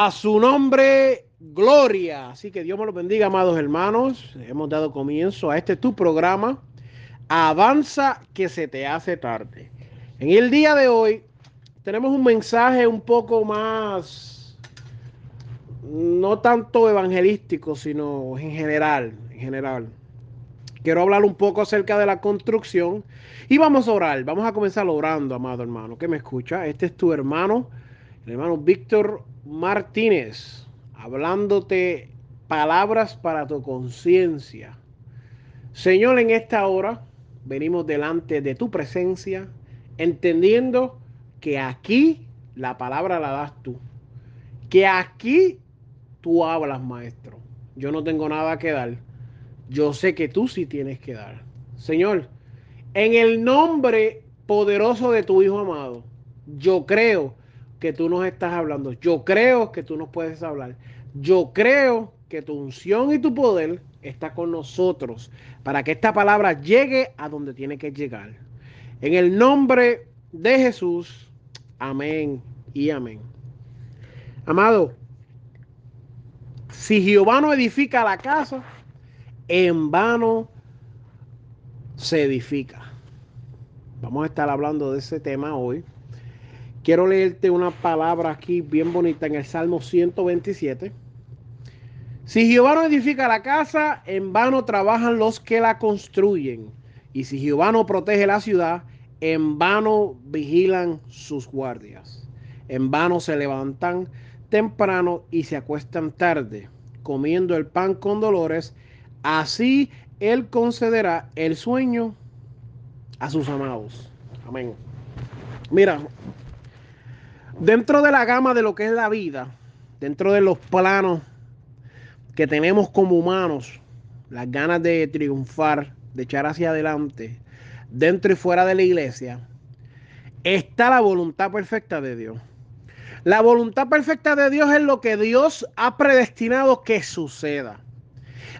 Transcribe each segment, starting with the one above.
A su nombre, gloria. Así que Dios me lo bendiga, amados hermanos. Hemos dado comienzo a este tu programa. Avanza que se te hace tarde. En el día de hoy tenemos un mensaje un poco más, no tanto evangelístico, sino en general, en general. Quiero hablar un poco acerca de la construcción y vamos a orar. Vamos a comenzar orando, amado hermano. ¿Qué me escucha? Este es tu hermano, hermano Víctor Martínez, hablándote palabras para tu conciencia. Señor, en esta hora venimos delante de tu presencia, entendiendo que aquí la palabra la das tú, que aquí tú hablas, maestro. Yo no tengo nada que dar. Yo sé que tú sí tienes que dar. Señor, en el nombre poderoso de tu Hijo amado, yo creo que tú nos estás hablando. Yo creo que tú nos puedes hablar. Yo creo que tu unción y tu poder está con nosotros para que esta palabra llegue a donde tiene que llegar. En el nombre de Jesús, amén y amén. Amado, si Jehová no edifica la casa, en vano se edifica. Vamos a estar hablando de ese tema hoy. Quiero leerte una palabra aquí bien bonita en el Salmo 127. Si Jehová no edifica la casa, en vano trabajan los que la construyen. Y si Jehová no protege la ciudad, en vano vigilan sus guardias. En vano se levantan temprano y se acuestan tarde, comiendo el pan con dolores. Así Él concederá el sueño a sus amados. Amén. Mira, Dentro de la gama de lo que es la vida, dentro de los planos que tenemos como humanos, las ganas de triunfar, de echar hacia adelante, dentro y fuera de la iglesia, está la voluntad perfecta de Dios. La voluntad perfecta de Dios es lo que Dios ha predestinado que suceda.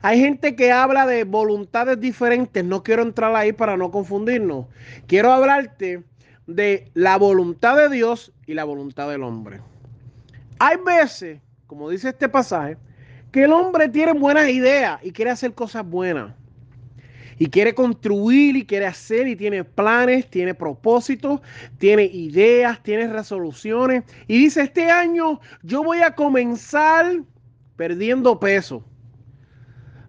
Hay gente que habla de voluntades diferentes, no quiero entrar ahí para no confundirnos. Quiero hablarte de la voluntad de Dios y la voluntad del hombre. Hay veces, como dice este pasaje, que el hombre tiene buenas ideas y quiere hacer cosas buenas. Y quiere construir y quiere hacer y tiene planes, tiene propósitos, tiene ideas, tiene resoluciones. Y dice, este año yo voy a comenzar perdiendo peso.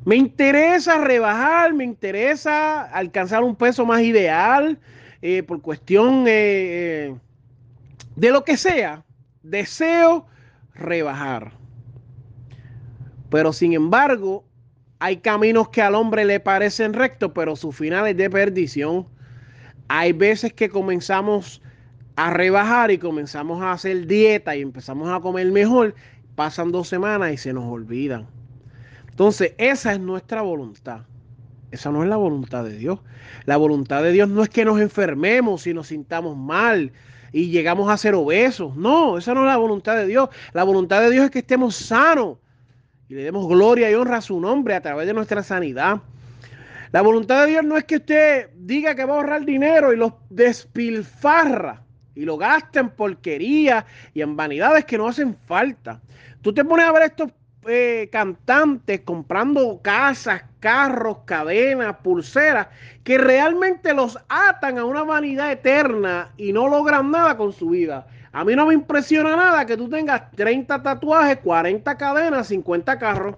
Me interesa rebajar, me interesa alcanzar un peso más ideal, eh, por cuestión eh, eh, de lo que sea, deseo rebajar. Pero sin embargo, hay caminos que al hombre le parecen rectos, pero su final es de perdición. Hay veces que comenzamos a rebajar y comenzamos a hacer dieta y empezamos a comer mejor, pasan dos semanas y se nos olvidan. Entonces, esa es nuestra voluntad. Esa no es la voluntad de Dios. La voluntad de Dios no es que nos enfermemos y nos sintamos mal y llegamos a ser obesos. No, esa no es la voluntad de Dios. La voluntad de Dios es que estemos sanos y le demos gloria y honra a su nombre a través de nuestra sanidad. La voluntad de Dios no es que usted diga que va a ahorrar dinero y lo despilfarra y lo gasta en porquería y en vanidades que no hacen falta. Tú te pones a ver estos eh, cantantes comprando casas, carros, cadenas, pulseras, que realmente los atan a una vanidad eterna y no logran nada con su vida. A mí no me impresiona nada que tú tengas 30 tatuajes, 40 cadenas, 50 carros.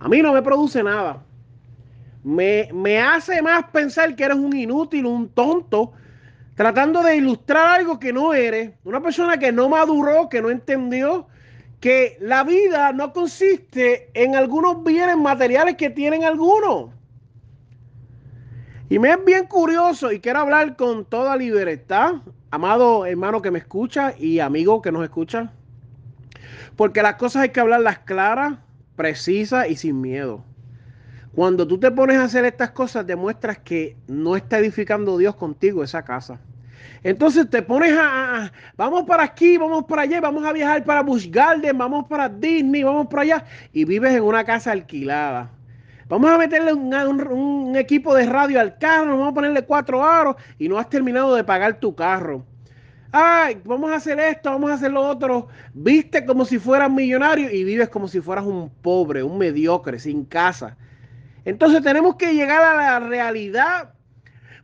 A mí no me produce nada. Me, me hace más pensar que eres un inútil, un tonto, tratando de ilustrar algo que no eres. Una persona que no maduró, que no entendió, que la vida no consiste en algunos bienes materiales que tienen algunos. Y me es bien curioso y quiero hablar con toda libertad amado hermano que me escucha y amigo que nos escucha. Porque las cosas hay que hablarlas claras, precisas y sin miedo. Cuando tú te pones a hacer estas cosas, demuestras que no está edificando Dios contigo esa casa. Entonces te pones a, vamos para aquí, vamos para allá, vamos a viajar para Busch Garden, vamos para Disney, vamos para allá y vives en una casa alquilada. Vamos a meterle un, equipo de radio al carro, vamos a ponerle cuatro aros y no has terminado de pagar tu carro. Ay, vamos a hacer esto, vamos a hacer lo otro. Viste como si fueras millonario y vives como si fueras un pobre, un mediocre, sin casa. Entonces tenemos que llegar a la realidad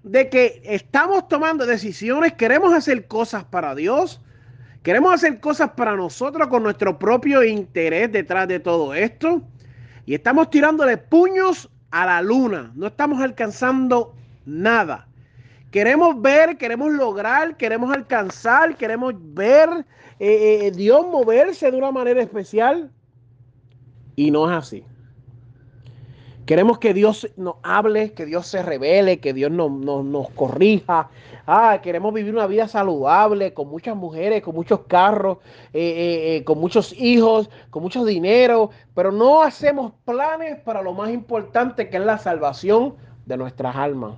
de que estamos tomando decisiones, queremos hacer cosas para Dios, queremos hacer cosas para nosotros con nuestro propio interés detrás de todo esto. Y estamos tirándole puños a la luna, no estamos alcanzando nada. Queremos ver, queremos lograr, queremos alcanzar, queremos ver eh, eh, Dios moverse de una manera especial. Y no es así. Queremos que Dios nos hable, que Dios se revele, que Dios nos, nos, corrija. Ah, queremos vivir una vida saludable, con muchas mujeres, con muchos carros, eh, eh, eh, con muchos hijos, con mucho dinero, pero no hacemos planes para lo más importante que es la salvación de nuestras almas.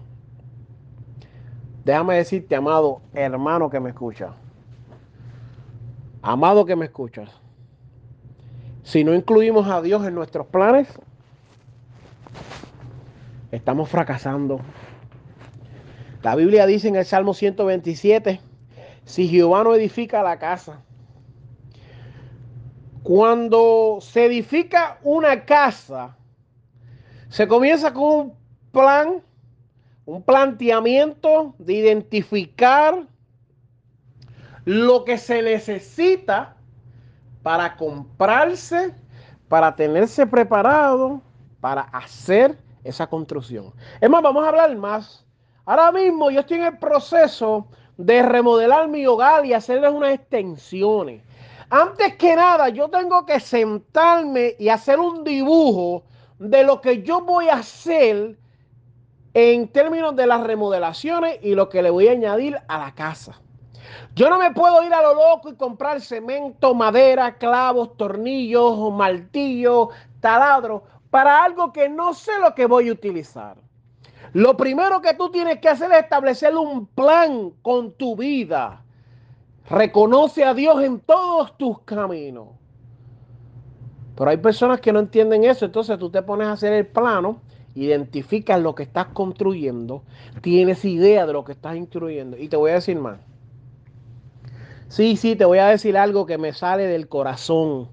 Déjame decirte, amado hermano que me escucha, amado que me escuchas, si no incluimos a Dios en nuestros planes, Estamos fracasando. La Biblia dice en el Salmo 127, si Jehová no edifica la casa, cuando se edifica una casa, se comienza con un plan, un planteamiento de identificar lo que se necesita para comprarse, para tenerse preparado, para hacer esa construcción. Es más, vamos a hablar más. Ahora mismo yo estoy en el proceso de remodelar mi hogar y hacerles unas extensiones. Antes que nada, yo tengo que sentarme y hacer un dibujo de lo que yo voy a hacer en términos de las remodelaciones y lo que le voy a añadir a la casa. Yo no me puedo ir a lo loco y comprar cemento, madera, clavos, tornillos, martillos, taladro, para algo que no sé lo que voy a utilizar. Lo primero que tú tienes que hacer es establecer un plan con tu vida. Reconoce a Dios en todos tus caminos. Pero hay personas que no entienden eso, entonces tú te pones a hacer el plano, identificas lo que estás construyendo, tienes idea de lo que estás instruyendo. Y te voy a decir más. Sí, sí, te voy a decir algo que me sale del corazón.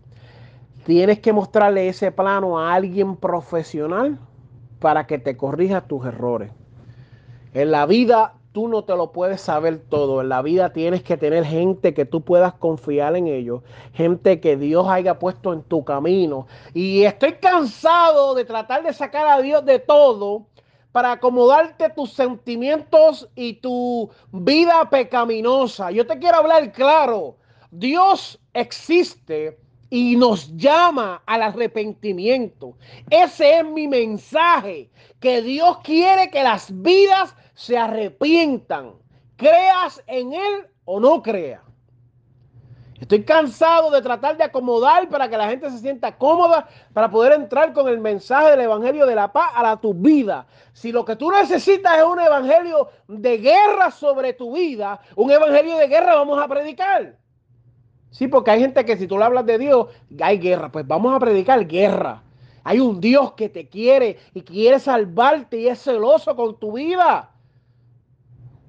Tienes que mostrarle ese plano a alguien profesional para que te corrija tus errores. En la vida tú no te lo puedes saber todo. En la vida tienes que tener gente que tú puedas confiar en ellos. Gente que Dios haya puesto en tu camino. Y estoy cansado de tratar de sacar a Dios de todo para acomodarte tus sentimientos y tu vida pecaminosa. Yo te quiero hablar claro. Dios existe y nos llama al arrepentimiento. Ese es mi mensaje, que Dios quiere que las vidas se arrepientan, creas en Él o no creas. Estoy cansado de tratar de acomodar para que la gente se sienta cómoda para poder entrar con el mensaje del Evangelio de la paz a la, tu vida. Si lo que tú necesitas es un Evangelio de guerra sobre tu vida, un Evangelio de guerra vamos a predicar. Sí, porque hay gente que si tú le hablas de Dios, hay guerra. Pues vamos a predicar guerra. Hay un Dios que te quiere y quiere salvarte y es celoso con tu vida.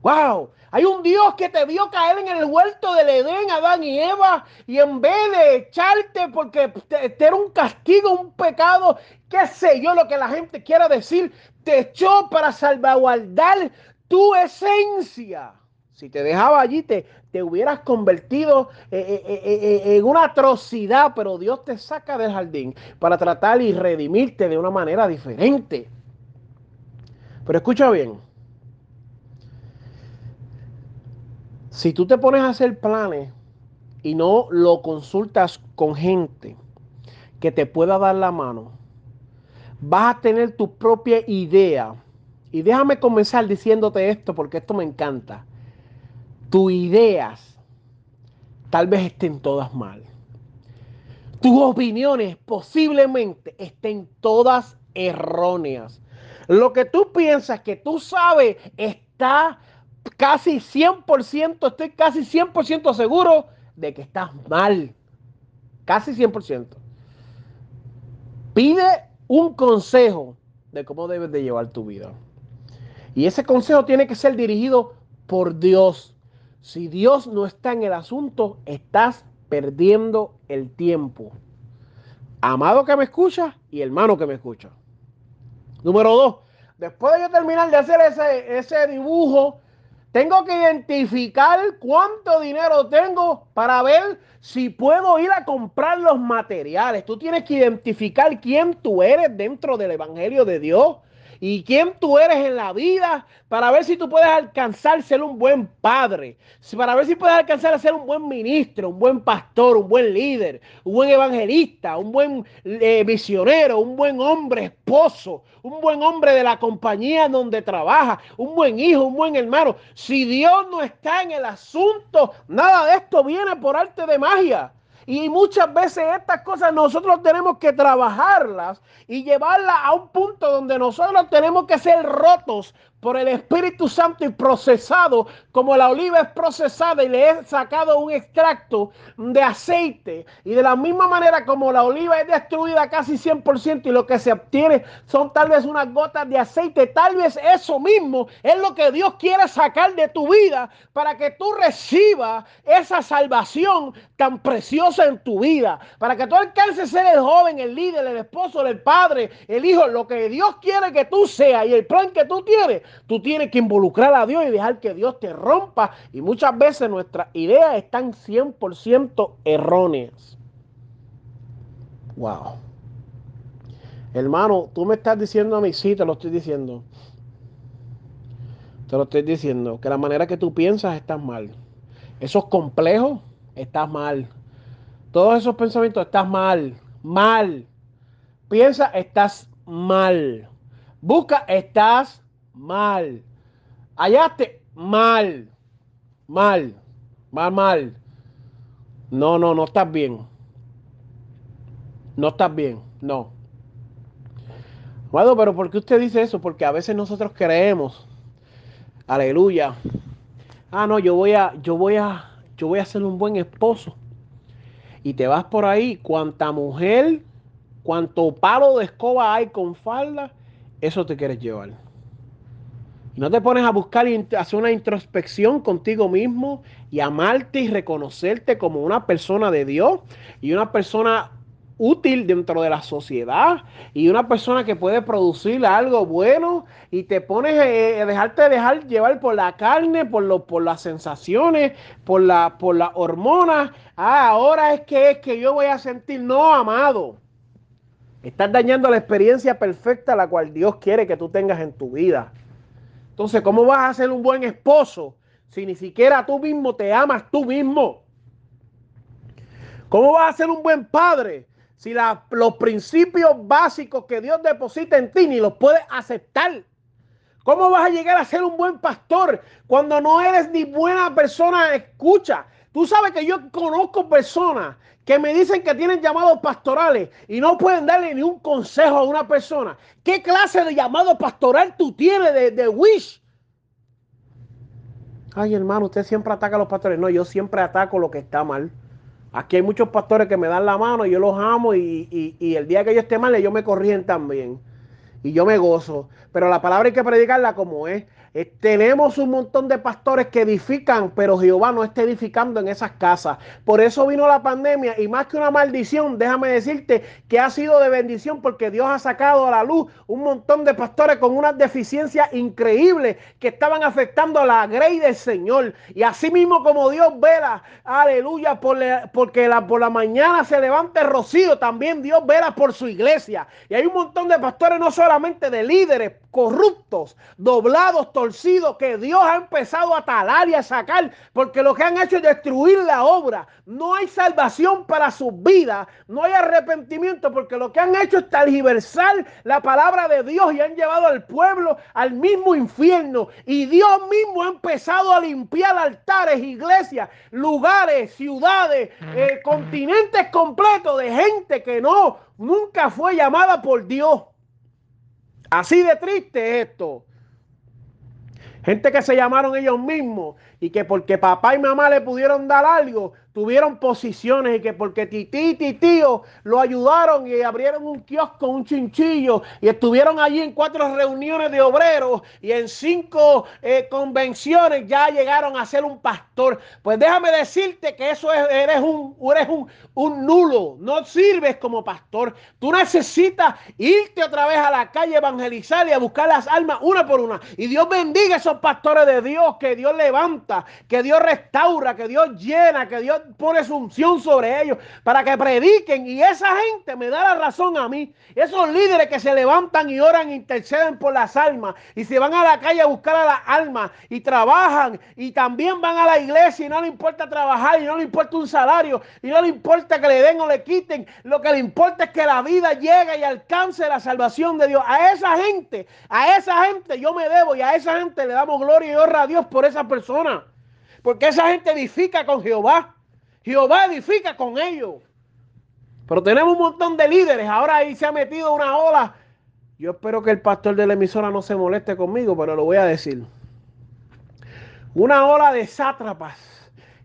¡Wow! Hay un Dios que te vio caer en el huerto del Edén, Adán y Eva, y en vez de echarte porque te, te, era un castigo, un pecado, qué sé yo lo que la gente quiera decir, te echó para salvaguardar tu esencia. Si te dejaba allí, te, te hubieras convertido eh, eh, eh, en una atrocidad, pero Dios te saca del jardín para tratar y redimirte de una manera diferente. Pero escucha bien. Si tú te pones a hacer planes y no lo consultas con gente que te pueda dar la mano, vas a tener tu propia idea. Y déjame comenzar diciéndote esto porque esto me encanta tus ideas tal vez estén todas mal. Tus opiniones posiblemente estén todas erróneas. Lo que tú piensas que tú sabes está casi 100%, estoy casi 100% seguro de que estás mal. Casi 100%. Pide un consejo de cómo debes de llevar tu vida. Y ese consejo tiene que ser dirigido por Dios. Si Dios no está en el asunto, estás perdiendo el tiempo. Amado que me escucha y hermano que me escucha. Número dos, después de yo terminar de hacer ese, ese dibujo, tengo que identificar cuánto dinero tengo para ver si puedo ir a comprar los materiales. Tú tienes que identificar quién tú eres dentro del Evangelio de Dios y quién tú eres en la vida para ver si tú puedes alcanzar ser un buen padre, para ver si puedes alcanzar a ser un buen ministro, un buen pastor, un buen líder, un buen evangelista, un buen eh, misionero, un buen hombre, esposo, un buen hombre de la compañía donde trabaja, un buen hijo, un buen hermano. Si Dios no está en el asunto, nada de esto viene por arte de magia. Y muchas veces estas cosas nosotros tenemos que trabajarlas y llevarlas a un punto donde nosotros tenemos que ser rotos por el Espíritu Santo y procesado, como la oliva es procesada y le he sacado un extracto de aceite. Y de la misma manera como la oliva es destruida casi 100% y lo que se obtiene son tal vez unas gotas de aceite, tal vez eso mismo es lo que Dios quiere sacar de tu vida para que tú recibas esa salvación tan preciosa en tu vida, para que tú alcances ser el joven, el líder, el esposo, el padre, el hijo, lo que Dios quiere que tú seas y el plan que tú tienes Tú tienes que involucrar a Dios y dejar que Dios te rompa. Y muchas veces nuestras ideas están 100% erróneas. Wow. Hermano, tú me estás diciendo a mí, sí, te lo estoy diciendo. Te lo estoy diciendo, que la manera que tú piensas estás mal. Esos complejos, estás mal. Todos esos pensamientos, estás mal. Mal. Piensa, estás mal. Busca, estás mal. Hallaste mal. Mal. Mal, mal. No, no, no estás bien. No estás bien. No. Bueno, pero ¿por qué usted dice eso? Porque a veces nosotros creemos. Aleluya. Ah, no, yo voy a, yo voy a, yo voy a ser un buen esposo. Y te vas por ahí, cuanta mujer, cuanto palo de escoba hay con falda, eso te quieres llevar no te pones a buscar y hacer una introspección contigo mismo y amarte y reconocerte como una persona de Dios y una persona útil dentro de la sociedad y una persona que puede producir algo bueno y te pones a dejarte dejar llevar por la carne, por, lo, por las sensaciones, por, la, por las hormonas. Ah, ahora es que es que yo voy a sentir, no, amado. Estás dañando la experiencia perfecta la cual Dios quiere que tú tengas en tu vida. Entonces, ¿cómo vas a ser un buen esposo si ni siquiera tú mismo te amas tú mismo? ¿Cómo vas a ser un buen padre si los principios básicos que Dios deposita en ti ni los puedes aceptar? ¿Cómo vas a llegar a ser un buen pastor cuando no eres ni buena persona? Escucha, tú sabes que yo conozco personas que me dicen que tienen llamados pastorales y no pueden darle ni un consejo a una persona. ¿Qué clase de llamado pastoral tú tienes de, de Wish? Ay, hermano, usted siempre ataca a los pastores. No, yo siempre ataco lo que está mal. Aquí hay muchos pastores que me dan la mano y yo los amo y, y el día que yo esté mal, ellos me corrigen también. Y yo me gozo. Pero la palabra hay que predicarla como es. Eh, tenemos un montón de pastores que edifican, pero Jehová no está edificando en esas casas. Por eso vino la pandemia y más que una maldición, déjame decirte que ha sido de bendición porque Dios ha sacado a la luz un montón de pastores con unas deficiencias increíbles que estaban afectando la grey del Señor. Y así mismo como Dios vela, aleluya, por porque la, por la mañana se levanta el rocío, también Dios vela por su iglesia. Y hay un montón de pastores, no solamente de líderes, corruptos, doblados, torcidos, que Dios ha empezado a talar y a sacar, porque lo que han hecho es destruir la obra. No hay salvación para sus vidas, no hay arrepentimiento, porque lo que han hecho es talgiversar la palabra de Dios y han llevado al pueblo al mismo infierno. Y Dios mismo ha empezado a limpiar altares, iglesias, lugares, ciudades, eh, continentes completos de gente que no, nunca fue llamada por Dios. Así de triste esto. Gente que se llamaron ellos mismos y que porque papá y mamá le pudieron dar algo, tuvieron posiciones y que porque tití y tío lo ayudaron y abrieron un kiosco, un chinchillo y estuvieron allí en cuatro reuniones de obreros y en cinco eh, convenciones ya llegaron a ser un pastor. Pues déjame decirte que eso es, eres un, eres un, un nulo, no sirves como pastor. Tú necesitas irte otra vez a la calle, evangelizar y a buscar las almas una por una. Y Dios bendiga a esos pastores de Dios, que Dios levanta, que Dios restaura, que Dios llena, que Dios pone su unción sobre ellos para que prediquen. Y esa gente me da la razón a mí. Esos líderes que se levantan y oran, interceden por las almas y se van a la calle a buscar a las almas y trabajan y también van a la iglesia y no le importa trabajar y no le importa un salario y no le importa que le den o le quiten. Lo que le importa es que la vida llegue y alcance la salvación de Dios. A esa gente, a esa gente yo me debo y a esa gente le damos gloria y honra a Dios por esa persona. Porque esa gente edifica con Jehová. Jehová edifica con ellos. Pero tenemos un montón de líderes. Ahora ahí se ha metido una ola. Yo espero que el pastor de la emisora no se moleste conmigo, pero lo voy a decir. Una ola de sátrapas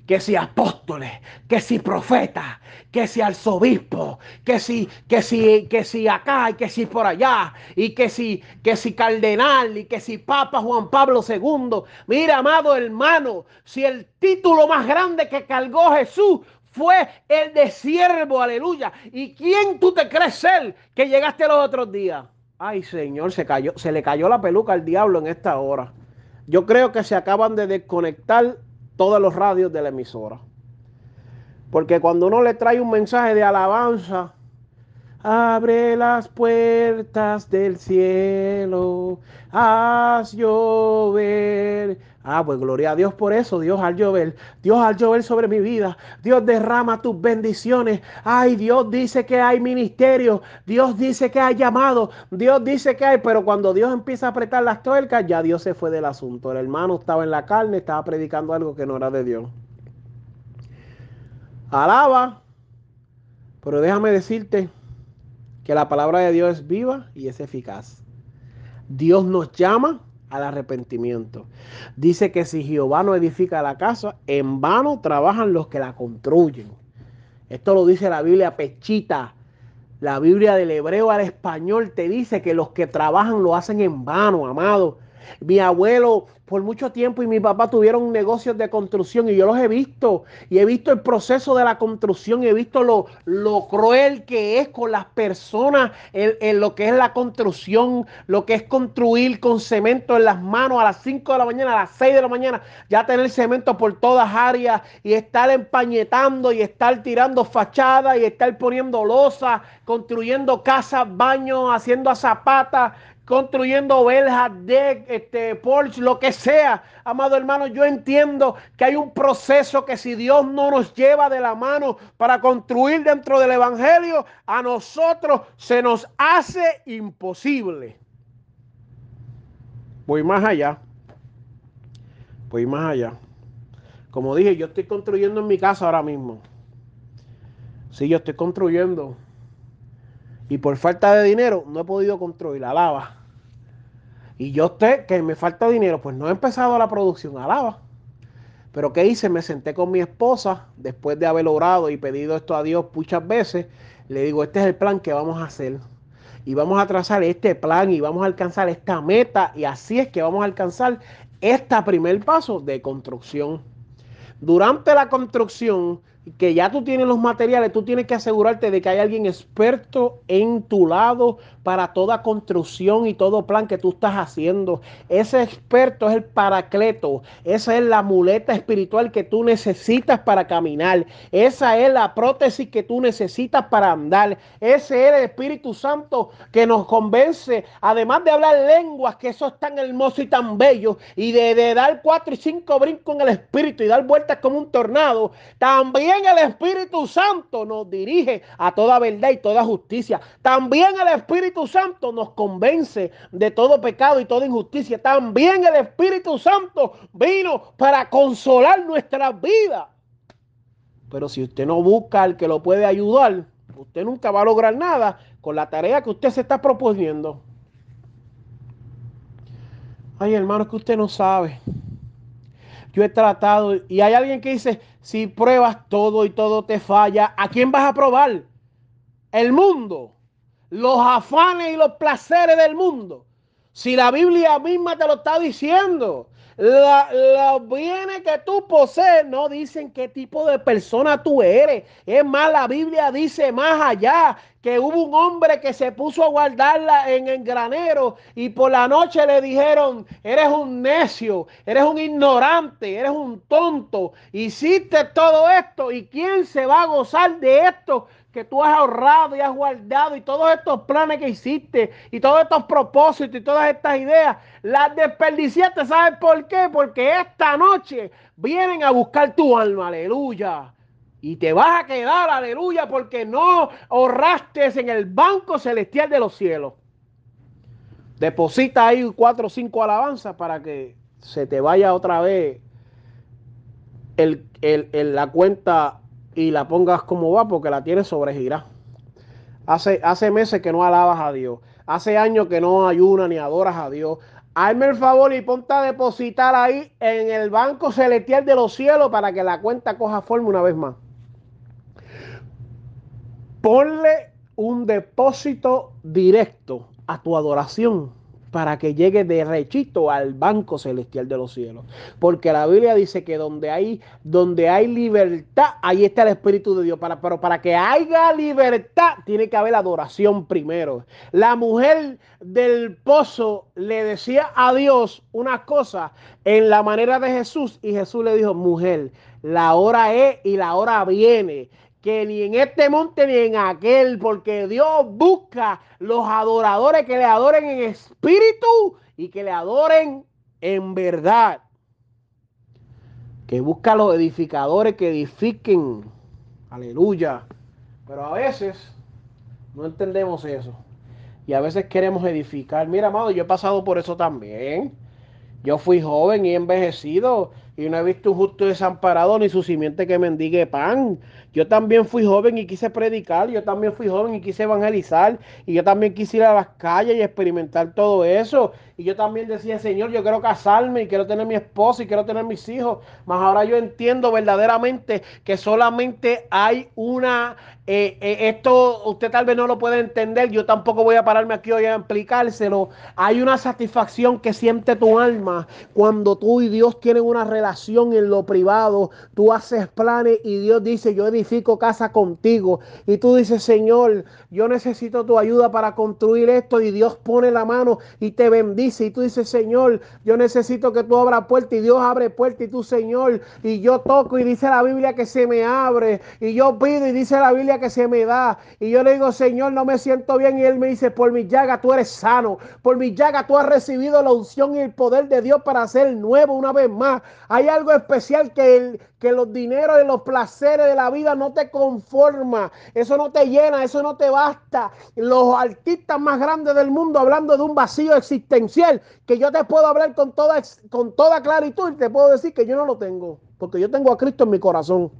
que si apóstoles, que si profetas, que si arzobispo, que si, que si, que si acá y que si por allá, y que si, que si cardenal, y que si Papa Juan Pablo II. Mira, amado hermano, si el título más grande que cargó Jesús fue el de siervo, aleluya. ¿Y quién tú te crees ser que llegaste los otros días? Ay, Señor, se cayó, se le cayó la peluca al diablo en esta hora. Yo creo que se acaban de desconectar todos los radios de la emisora. Porque cuando uno le trae un mensaje de alabanza, abre las puertas del cielo, haz llover. Ah, pues gloria a Dios por eso, Dios al llover, Dios al llover sobre mi vida, Dios derrama tus bendiciones. Ay, Dios dice que hay ministerio, Dios dice que hay llamado, Dios dice que hay, pero cuando Dios empieza a apretar las tuercas, ya Dios se fue del asunto. El hermano estaba en la carne, estaba predicando algo que no era de Dios. Alaba, pero déjame decirte que la palabra de Dios es viva y es eficaz. Dios nos llama al arrepentimiento. Dice que si Jehová no edifica la casa, en vano trabajan los que la construyen. Esto lo dice la Biblia pechita. La Biblia del hebreo al español te dice que los que trabajan lo hacen en vano, amado. Mi abuelo por mucho tiempo y mi papá tuvieron negocios de construcción y yo los he visto y he visto el proceso de la construcción y he visto lo, lo cruel que es con las personas en, lo que es la construcción, lo que es construir con cemento en las manos a las 5 de la mañana, a las 6 de la mañana, ya tener cemento por todas áreas y estar empañetando y estar tirando fachadas y estar poniendo losa, construyendo casas, baños, haciendo zapatas construyendo verjas, de este, Porsche, lo que sea. Amado hermano, yo entiendo que hay un proceso que si Dios no nos lleva de la mano para construir dentro del Evangelio, a nosotros se nos hace imposible. Voy más allá. Voy más allá. Como dije, yo estoy construyendo en mi casa ahora mismo. Sí, yo estoy construyendo y por falta de dinero no he podido construir la lava. Y yo sé que me falta dinero, pues no he empezado la producción a lava. Pero ¿qué hice? Me senté con mi esposa después de haber orado y pedido esto a Dios muchas veces. Le digo, este es el plan que vamos a hacer. Y vamos a trazar este plan y vamos a alcanzar esta meta. Y así es que vamos a alcanzar este primer paso de construcción. Durante la construcción que ya tú tienes los materiales, tú tienes que asegurarte de que hay alguien experto en tu lado para toda construcción y todo plan que tú estás haciendo. Ese experto es el paracleto, esa es la muleta espiritual que tú necesitas para caminar, esa es la prótesis que tú necesitas para andar, ese es el Espíritu Santo que nos convence, además de hablar lenguas, que eso es tan hermoso y tan bello, y de, de dar cuatro y cinco brincos en el Espíritu y dar vueltas como un tornado, también el Espíritu Santo nos dirige a toda verdad y toda justicia. También el Espíritu Santo nos convence de todo pecado y toda injusticia. También el Espíritu Santo vino para consolar nuestras vidas. Pero si usted no busca al que lo puede ayudar, usted nunca va a lograr nada con la tarea que usted se está proponiendo. Ay, hermano, que usted no sabe. Yo he tratado y hay alguien que dice, si pruebas todo y todo te falla, ¿a quién vas a probar? El mundo, los afanes y los placeres del mundo. Si la Biblia misma te lo está diciendo, los bienes que tú posees no dicen qué tipo de persona tú eres. Es más, la Biblia dice más allá que hubo un hombre que se puso a guardarla en el granero y por la noche le dijeron, eres un necio, eres un ignorante, eres un tonto, hiciste todo esto y quién se va a gozar de esto que tú has ahorrado y has guardado y todos estos planes que hiciste y todos estos propósitos y todas estas ideas, las desperdiciaste, ¿sabes por qué? Porque esta noche vienen a buscar tu alma, aleluya. Y te vas a quedar, aleluya, porque no ahorraste en el banco celestial de los cielos. Deposita ahí cuatro o cinco alabanzas para que se te vaya otra vez el, la cuenta y la pongas como va porque la tienes sobregirada. Hace, hace meses que no alabas a Dios. Hace años que no ayunas ni adoras a Dios. Hazme el favor y ponte a depositar ahí en el banco celestial de los cielos para que la cuenta coja forma una vez más. Ponle un depósito directo a tu adoración para que llegue derechito al banco celestial de los cielos. Porque la Biblia dice que donde hay, donde hay libertad, ahí está el Espíritu de Dios. Para, pero para que haya libertad, tiene que haber adoración primero. La mujer del pozo le decía a Dios una cosa en la manera de Jesús y Jesús le dijo, mujer, la hora es y la hora viene que ni en este monte ni en aquel, porque Dios busca los adoradores que le adoren en espíritu y que le adoren en verdad. Que busca los edificadores que edifiquen. Aleluya. Pero a veces no entendemos eso. Y a veces queremos edificar. Mira, amado, yo he pasado por eso también. Yo fui joven y envejecido y no he visto un justo desamparado ni su simiente que mendigue pan. Yo también fui joven y quise predicar, yo también fui joven y quise evangelizar, y yo también quise ir a las calles y experimentar todo eso. Y yo también decía, Señor, yo quiero casarme y quiero tener mi esposa y quiero tener mis hijos. Mas ahora yo entiendo verdaderamente que solamente hay una eh, eh, esto usted tal vez no lo puede entender, yo tampoco voy a pararme aquí hoy a explicárselo. Hay una satisfacción que siente tu alma cuando tú y Dios tienen una relación en lo privado. Tú haces planes y Dios dice, yo edifico casa contigo. Y tú dices, Señor, yo necesito tu ayuda para construir esto. Y Dios pone la mano y te bendice. Y tú dices, Señor, yo necesito que tú abras puerta. Y Dios abre puerta. Y tú, Señor, y yo toco y dice la Biblia que se me abre. Y yo pido y dice la Biblia que se me da. Y yo le digo, Señor, no me siento bien. Y Él me dice, por mi llaga tú eres sano. Por mi llaga tú has recibido la unción y el poder de Dios para ser nuevo una vez más. Hay algo especial que, el, que los dineros y los placeres de la vida no te conforma. Eso no te llena, eso no te basta. Los artistas más grandes del mundo hablando de un vacío existencial que yo te puedo hablar con toda, con toda claritud y te puedo decir que yo no lo tengo. Porque yo tengo a Cristo en mi corazón.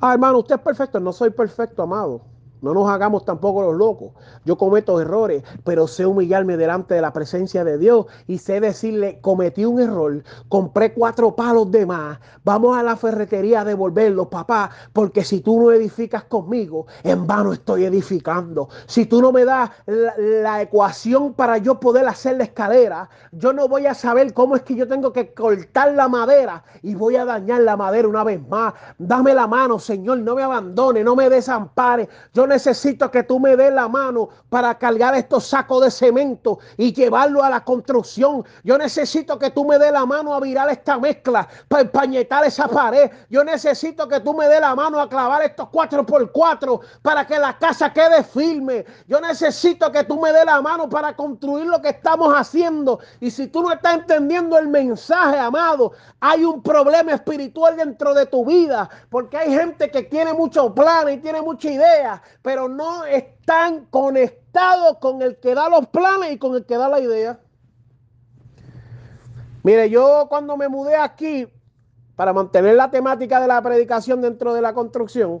Ah, hermano, usted es perfecto. No soy perfecto, amado. No nos hagamos tampoco los locos. Yo cometo errores, pero sé humillarme delante de la presencia de Dios y sé decirle, cometí un error, compré cuatro palos de más, vamos a la ferretería a devolverlos, papá, porque si tú no edificas conmigo, en vano estoy edificando. Si tú no me das la, ecuación para yo poder hacer la escalera, yo no voy a saber cómo es que yo tengo que cortar la madera y voy a dañar la madera una vez más. Dame la mano, Señor, no me abandone, no me desampare. Yo necesito que tú me des la mano para cargar estos sacos de cemento y llevarlo a la construcción. Yo necesito que tú me des la mano a virar esta mezcla, para empañetar esa pared. Yo necesito que tú me des la mano a clavar estos cuatro por cuatro para que la casa quede firme. Yo necesito que tú me des la mano para construir lo que estamos haciendo. Y si tú no estás entendiendo el mensaje, amado, hay un problema espiritual dentro de tu vida, porque hay gente que tiene muchos planes y tiene mucha idea, pero no están conectados con el que da los planes y con el que da la idea. Mire, yo cuando me mudé aquí, para mantener la temática de la predicación dentro de la construcción,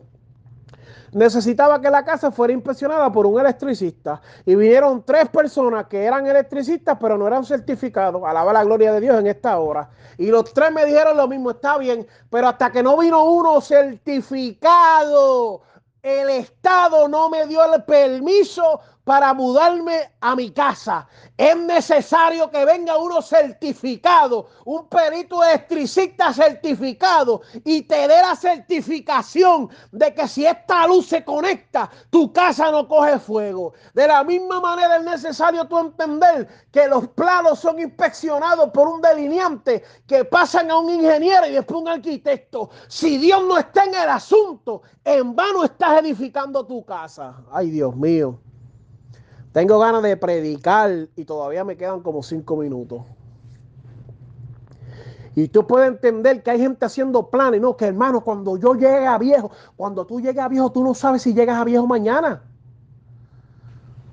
necesitaba que la casa fuera inspeccionada por un electricista. Y vinieron tres personas que eran electricistas, pero no eran certificados. Alaba la gloria de Dios en esta hora. Y los tres me dijeron lo mismo, está bien, pero hasta que no vino uno certificado, el Estado no me dio el permiso para mudarme a mi casa. Es necesario que venga uno certificado, un perito electricista certificado y te dé la certificación de que si esta luz se conecta, tu casa no coge fuego. De la misma manera es necesario tú entender que los planos son inspeccionados por un delineante que pasan a un ingeniero y después un arquitecto. Si Dios no está en el asunto, en vano estás edificando tu casa. Ay, Dios mío. Tengo ganas de predicar y todavía me quedan como cinco minutos. Y tú puedes entender que hay gente haciendo planes, no, que hermano, cuando yo llegue a viejo, cuando tú llegues a viejo, tú no sabes si llegas a viejo mañana.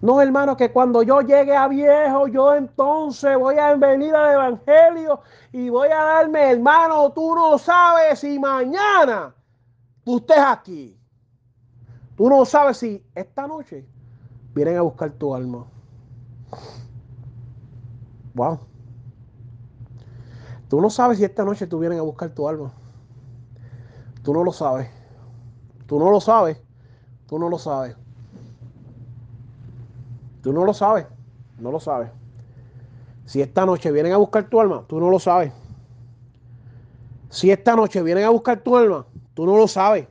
No, hermano, que cuando yo llegue a viejo, yo entonces voy a venir al Evangelio y voy a darme, hermano, tú no sabes si mañana tú estés aquí. Tú no sabes si esta noche vienen a buscar tu alma. Wow. Tú no sabes si esta noche tú vienen a buscar tu alma. Tú no lo sabes. Tú no lo sabes. Tú no lo sabes. Tú no lo sabes. No lo sabes. Si esta noche vienen a buscar tu alma, tú no lo sabes. Si esta noche vienen a buscar tu alma, tú no lo sabes.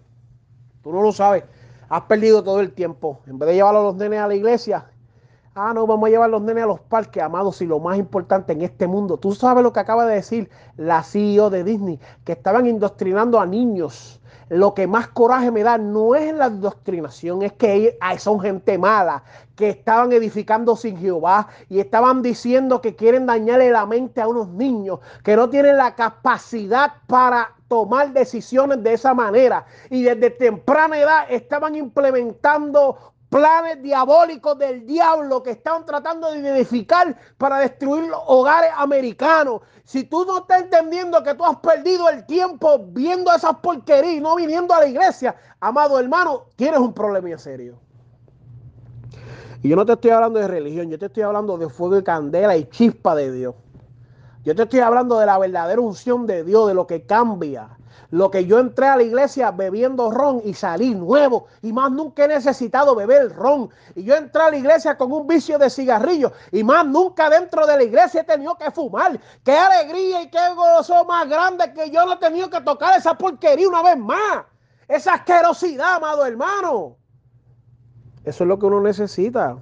Tú no lo sabes. Has perdido todo el tiempo. En vez de llevar a los nenes a la iglesia, ah, no, vamos a llevar a los nenes a los parques, amados, y lo más importante en este mundo. Tú sabes lo que acaba de decir la CEO de Disney, que estaban indoctrinando a niños. Lo que más coraje me da no es la indoctrinación, es que ellos son gente mala, que estaban edificando sin Jehová y estaban diciendo que quieren dañarle la mente a unos niños, que no tienen la capacidad para tomar decisiones de esa manera. Y desde temprana edad estaban implementando planes diabólicos del diablo que estaban tratando de edificar para destruir los hogares americanos. Si tú no estás entendiendo que tú has perdido el tiempo viendo esas porquerías y no viniendo a la iglesia, amado hermano, tienes un problema serio. Y yo no te estoy hablando de religión, yo te estoy hablando de fuego y candela y chispa de Dios. Yo te estoy hablando de la verdadera unción de Dios, de lo que cambia. Lo que yo entré a la iglesia bebiendo ron y salí nuevo. Y más nunca he necesitado beber ron. Y yo entré a la iglesia con un vicio de cigarrillo. Y más nunca dentro de la iglesia he tenido que fumar. Qué alegría y qué gozo más grande que yo no he tenido que tocar esa porquería una vez más. Esa asquerosidad, amado hermano. Eso es lo que uno necesita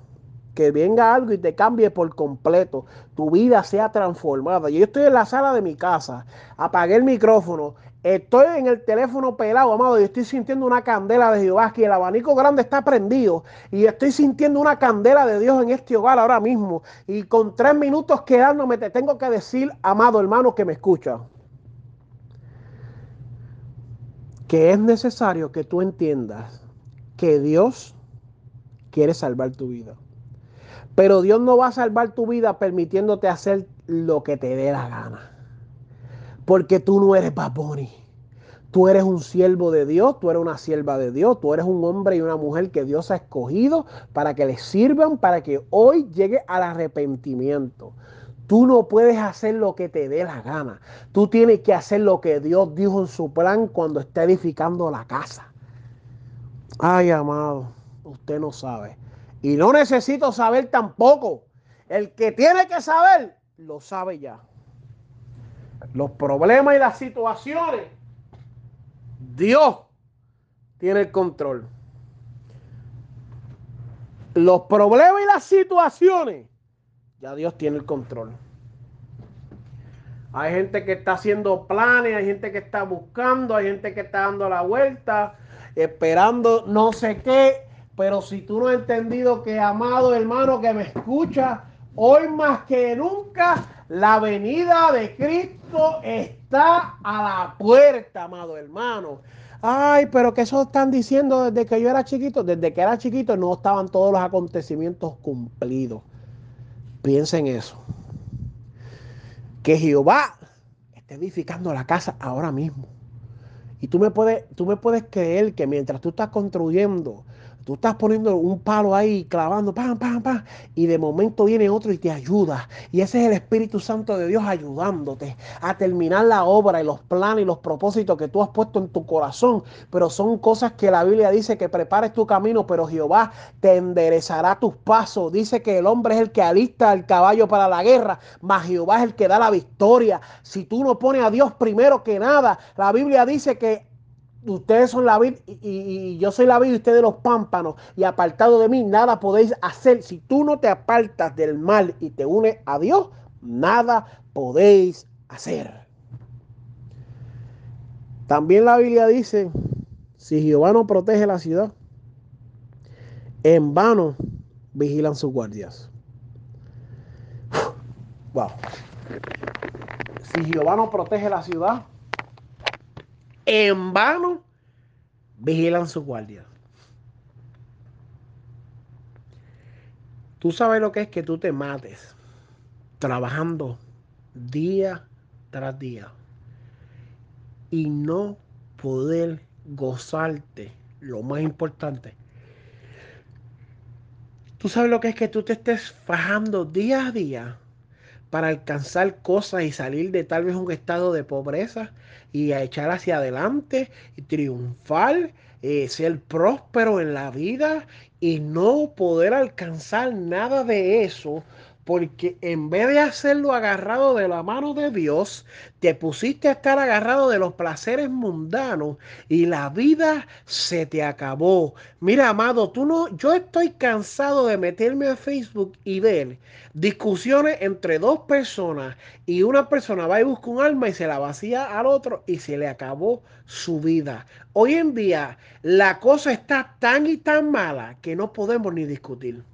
que venga algo y te cambie por completo, tu vida sea transformada. Yo estoy en la sala de mi casa, apagué el micrófono, estoy en el teléfono pelado, amado, y estoy sintiendo una candela de Jehová, que el abanico grande está prendido, y estoy sintiendo una candela de Dios en este hogar ahora mismo. Y con tres minutos quedándome, te tengo que decir, amado hermano que me escucha, que es necesario que tú entiendas que Dios quiere salvar tu vida. Pero Dios no va a salvar tu vida permitiéndote hacer lo que te dé la gana. Porque tú no eres Baboni. Tú eres un siervo de Dios, tú eres una sierva de Dios, tú eres un hombre y una mujer que Dios ha escogido para que le sirvan, para que hoy llegue al arrepentimiento. Tú no puedes hacer lo que te dé la gana. Tú tienes que hacer lo que Dios dijo en su plan cuando está edificando la casa. Ay, amado, usted no sabe. Y no necesito saber tampoco. El que tiene que saber, lo sabe ya. Los problemas y las situaciones, Dios tiene el control. Los problemas y las situaciones, ya Dios tiene el control. Hay gente que está haciendo planes, hay gente que está buscando, hay gente que está dando la vuelta, esperando no sé qué. Pero si tú no has entendido que, amado hermano que me escucha, hoy más que nunca la venida de Cristo está a la puerta, amado hermano. Ay, pero que eso están diciendo desde que yo era chiquito. Desde que era chiquito no estaban todos los acontecimientos cumplidos. Piensa en eso. Que Jehová está edificando la casa ahora mismo. Y tú me puedes, tú me puedes creer que mientras tú estás construyendo, Tú estás poniendo un palo ahí, clavando, pam, pam, pam, y de momento viene otro y te ayuda. Y ese es el Espíritu Santo de Dios ayudándote a terminar la obra y los planes y los propósitos que tú has puesto en tu corazón. Pero son cosas que la Biblia dice que prepares tu camino, pero Jehová te enderezará tus pasos. Dice que el hombre es el que alista el caballo para la guerra, mas Jehová es el que da la victoria. Si tú no pones a Dios primero que nada, la Biblia dice que ustedes son la vid y, yo soy la vid y ustedes los pámpanos y apartado de mí nada podéis hacer. Si tú no te apartas del mal y te unes a Dios, nada podéis hacer. También la Biblia dice, si Jehová no protege la ciudad, en vano vigilan sus guardias. Wow. Si Jehová no protege la ciudad, en vano vigilan su guardia. Tú sabes lo que es que tú te mates trabajando día tras día y no poder gozarte lo más importante. Tú sabes lo que es que tú te estés fajando día a día para alcanzar cosas y salir de tal vez un estado de pobreza y a echar hacia adelante y triunfar, eh, ser próspero en la vida y no poder alcanzar nada de eso porque en vez de hacerlo agarrado de la mano de Dios, te pusiste a estar agarrado de los placeres mundanos y la vida se te acabó. Mira, amado, tú no, yo estoy cansado de meterme a Facebook y ver discusiones entre dos personas y una persona va y busca un alma y se la vacía al otro y se le acabó su vida. Hoy en día la cosa está tan y tan mala que no podemos ni discutir.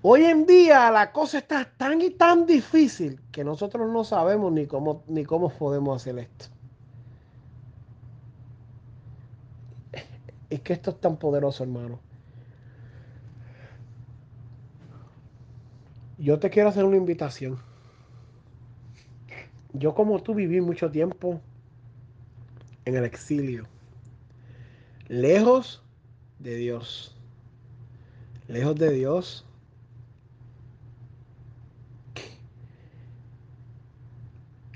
Hoy en día la cosa está tan y tan difícil que nosotros no sabemos ni cómo, ni cómo podemos hacer esto. Es que esto es tan poderoso, hermano. Yo te quiero hacer una invitación. Yo como tú viví mucho tiempo en el exilio, lejos de Dios, lejos de Dios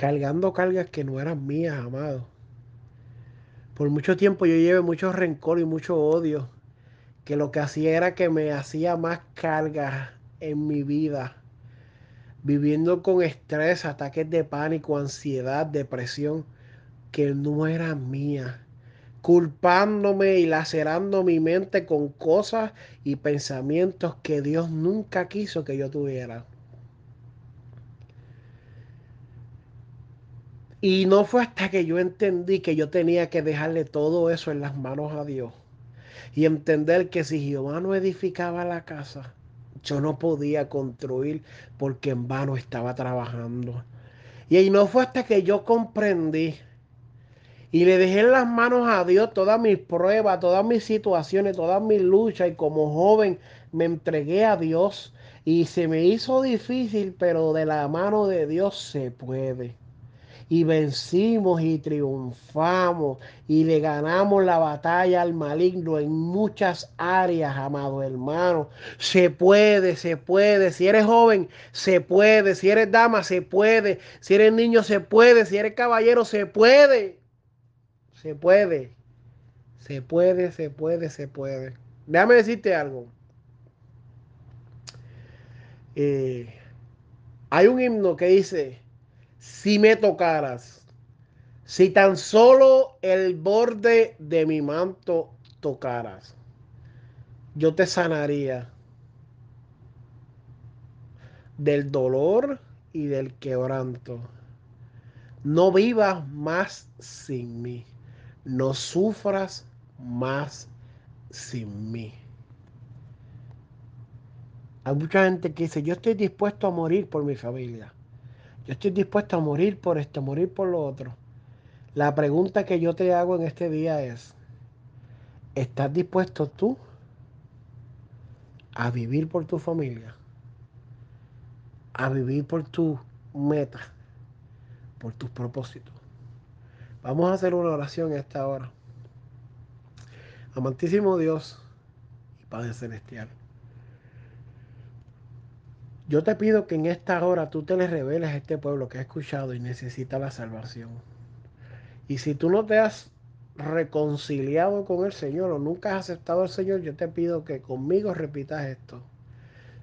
cargando cargas que no eran mías, amado. Por mucho tiempo yo llevé mucho rencor y mucho odio, que lo que hacía era que me hacía más cargas en mi vida, viviendo con estrés, ataques de pánico, ansiedad, depresión, que no eran mías, culpándome y lacerando mi mente con cosas y pensamientos que Dios nunca quiso que yo tuviera. Y no fue hasta que yo entendí que yo tenía que dejarle todo eso en las manos a Dios. Y entender que si Jehová no edificaba la casa, yo no podía construir porque en vano estaba trabajando. Y ahí no fue hasta que yo comprendí y le dejé en las manos a Dios todas mis pruebas, todas mis situaciones, todas mis luchas. Y como joven me entregué a Dios. Y se me hizo difícil, pero de la mano de Dios se puede. Y vencimos y triunfamos y le ganamos la batalla al maligno en muchas áreas, amado hermano. Se puede, se puede. Si eres joven, se puede. Si eres dama, se puede. Si eres niño, se puede. Si eres caballero, se puede. Se puede. Se puede, se puede, se puede. Déjame decirte algo. Eh, hay un himno que dice, si me tocaras, si tan solo el borde de mi manto tocaras, yo te sanaría del dolor y del quebranto. No vivas más sin mí, no sufras más sin mí. Hay mucha gente que dice, yo estoy dispuesto a morir por mi familia. Yo estoy dispuesto a morir por esto, morir por lo otro. La pregunta que yo te hago en este día es, ¿estás dispuesto tú a vivir por tu familia? A vivir por tu meta, por tus propósitos. Vamos a hacer una oración esta hora. Amantísimo Dios y Padre Celestial. Yo te pido que en esta hora tú te le reveles a este pueblo que ha escuchado y necesita la salvación. Y si tú no te has reconciliado con el Señor o nunca has aceptado al Señor, yo te pido que conmigo repitas esto.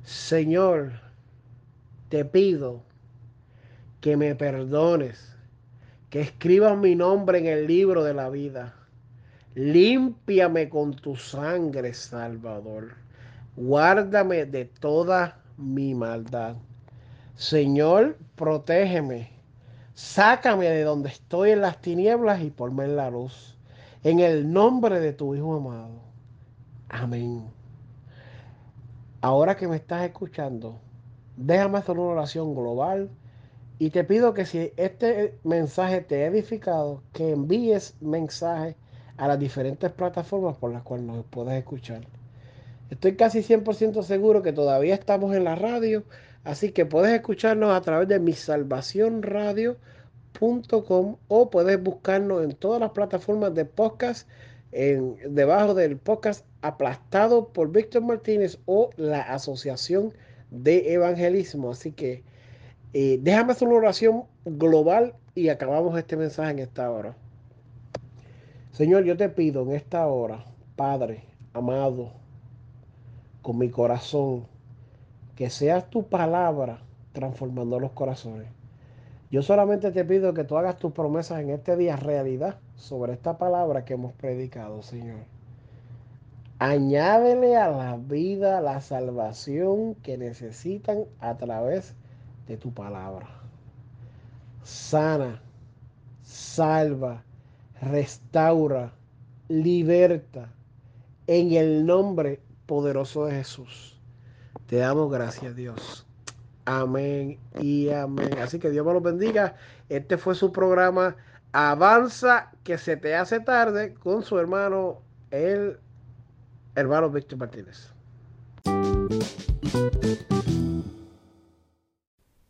Señor, te pido que me perdones, que escribas mi nombre en el libro de la vida. Límpiame con tu sangre, Salvador. Guárdame de toda mi maldad. Señor, protégeme. Sácame de donde estoy en las tinieblas y ponme en la luz. En el nombre de tu Hijo amado. Amén. Ahora que me estás escuchando, déjame hacer una oración global y te pido que si este mensaje te ha edificado, que envíes mensajes a las diferentes plataformas por las cuales nos puedes escuchar. Estoy casi 100% seguro que todavía estamos en la radio, así que puedes escucharnos a través de misalvacionradio.com o puedes buscarnos en todas las plataformas de podcast, en, debajo del podcast aplastado por Víctor Martínez o la Asociación de Evangelismo. Así que eh, déjame hacer una oración global y acabamos este mensaje en esta hora. Señor, yo te pido en esta hora, Padre, amado, con mi corazón, que seas tu palabra transformando los corazones. Yo solamente te pido que tú hagas tus promesas en este día realidad sobre esta palabra que hemos predicado, Señor. Añádele a la vida la salvación que necesitan a través de tu palabra. Sana, salva, restaura, liberta en el nombre poderoso de Jesús. Te damos gracias, Dios. Amén y amén. Así que Dios me los bendiga. Este fue su programa Avanza que se te hace tarde con su hermano, el hermano Víctor Martínez.